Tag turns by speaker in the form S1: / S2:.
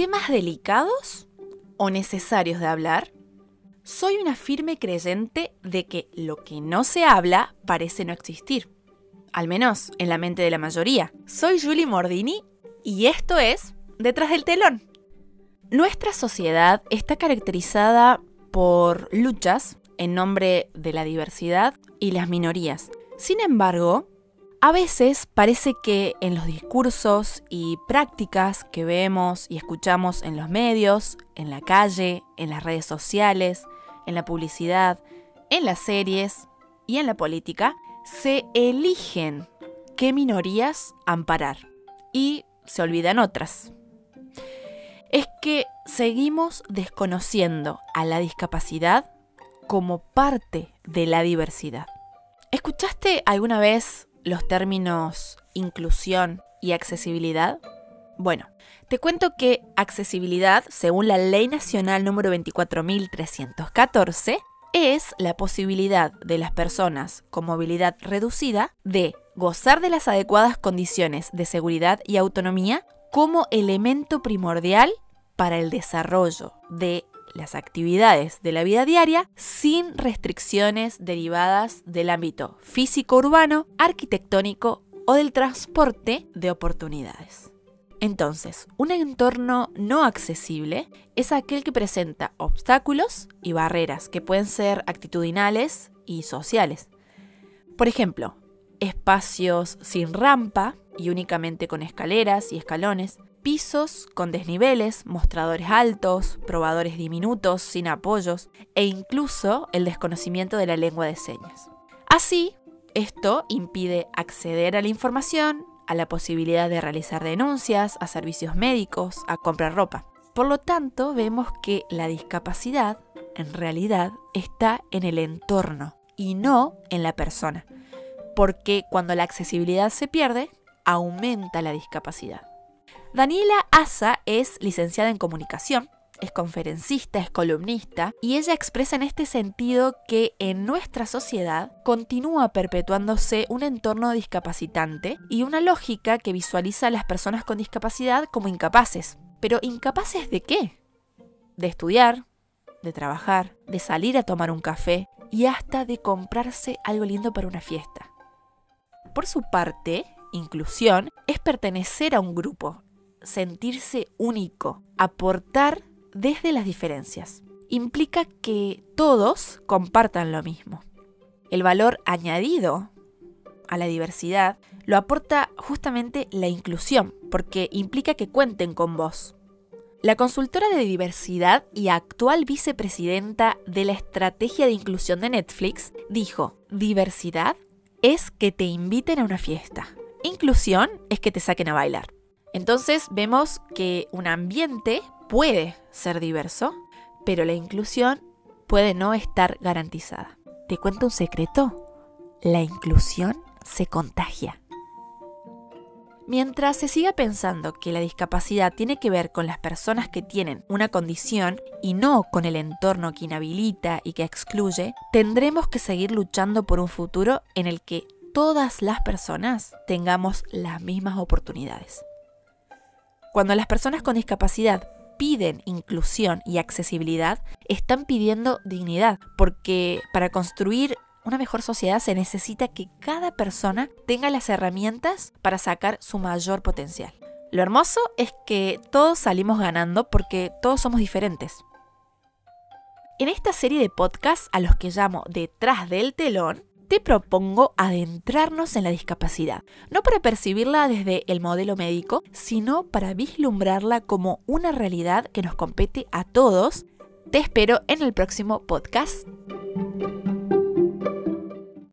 S1: temas delicados o necesarios de hablar, soy una firme creyente de que lo que no se habla parece no existir. Al menos en la mente de la mayoría. Soy Julie Mordini y esto es Detrás del telón. Nuestra sociedad está caracterizada por luchas en nombre de la diversidad y las minorías. Sin embargo, a veces parece que en los discursos y prácticas que vemos y escuchamos en los medios, en la calle, en las redes sociales, en la publicidad, en las series y en la política, se eligen qué minorías amparar y se olvidan otras. Es que seguimos desconociendo a la discapacidad como parte de la diversidad. ¿Escuchaste alguna vez los términos inclusión y accesibilidad? Bueno, te cuento que accesibilidad, según la Ley Nacional número 24.314, es la posibilidad de las personas con movilidad reducida de gozar de las adecuadas condiciones de seguridad y autonomía como elemento primordial para el desarrollo de las actividades de la vida diaria sin restricciones derivadas del ámbito físico-urbano, arquitectónico o del transporte de oportunidades. Entonces, un entorno no accesible es aquel que presenta obstáculos y barreras que pueden ser actitudinales y sociales. Por ejemplo, espacios sin rampa y únicamente con escaleras y escalones, pisos con desniveles, mostradores altos, probadores diminutos, sin apoyos e incluso el desconocimiento de la lengua de señas. Así, esto impide acceder a la información, a la posibilidad de realizar denuncias, a servicios médicos, a comprar ropa. Por lo tanto, vemos que la discapacidad en realidad está en el entorno y no en la persona, porque cuando la accesibilidad se pierde, aumenta la discapacidad. Daniela Asa es licenciada en comunicación, es conferencista, es columnista, y ella expresa en este sentido que en nuestra sociedad continúa perpetuándose un entorno discapacitante y una lógica que visualiza a las personas con discapacidad como incapaces. Pero incapaces de qué? De estudiar, de trabajar, de salir a tomar un café y hasta de comprarse algo lindo para una fiesta. Por su parte, inclusión es pertenecer a un grupo, sentirse único, aportar desde las diferencias. Implica que todos compartan lo mismo. El valor añadido a la diversidad lo aporta justamente la inclusión, porque implica que cuenten con vos. La consultora de diversidad y actual vicepresidenta de la estrategia de inclusión de Netflix dijo, diversidad es que te inviten a una fiesta. Inclusión es que te saquen a bailar. Entonces vemos que un ambiente puede ser diverso, pero la inclusión puede no estar garantizada. ¿Te cuento un secreto? La inclusión se contagia. Mientras se siga pensando que la discapacidad tiene que ver con las personas que tienen una condición y no con el entorno que inhabilita y que excluye, tendremos que seguir luchando por un futuro en el que todas las personas tengamos las mismas oportunidades. Cuando las personas con discapacidad piden inclusión y accesibilidad, están pidiendo dignidad, porque para construir una mejor sociedad se necesita que cada persona tenga las herramientas para sacar su mayor potencial. Lo hermoso es que todos salimos ganando porque todos somos diferentes. En esta serie de podcasts a los que llamo Detrás del telón, te propongo adentrarnos en la discapacidad, no para percibirla desde el modelo médico, sino para vislumbrarla como una realidad que nos compete a todos. Te espero en el próximo podcast.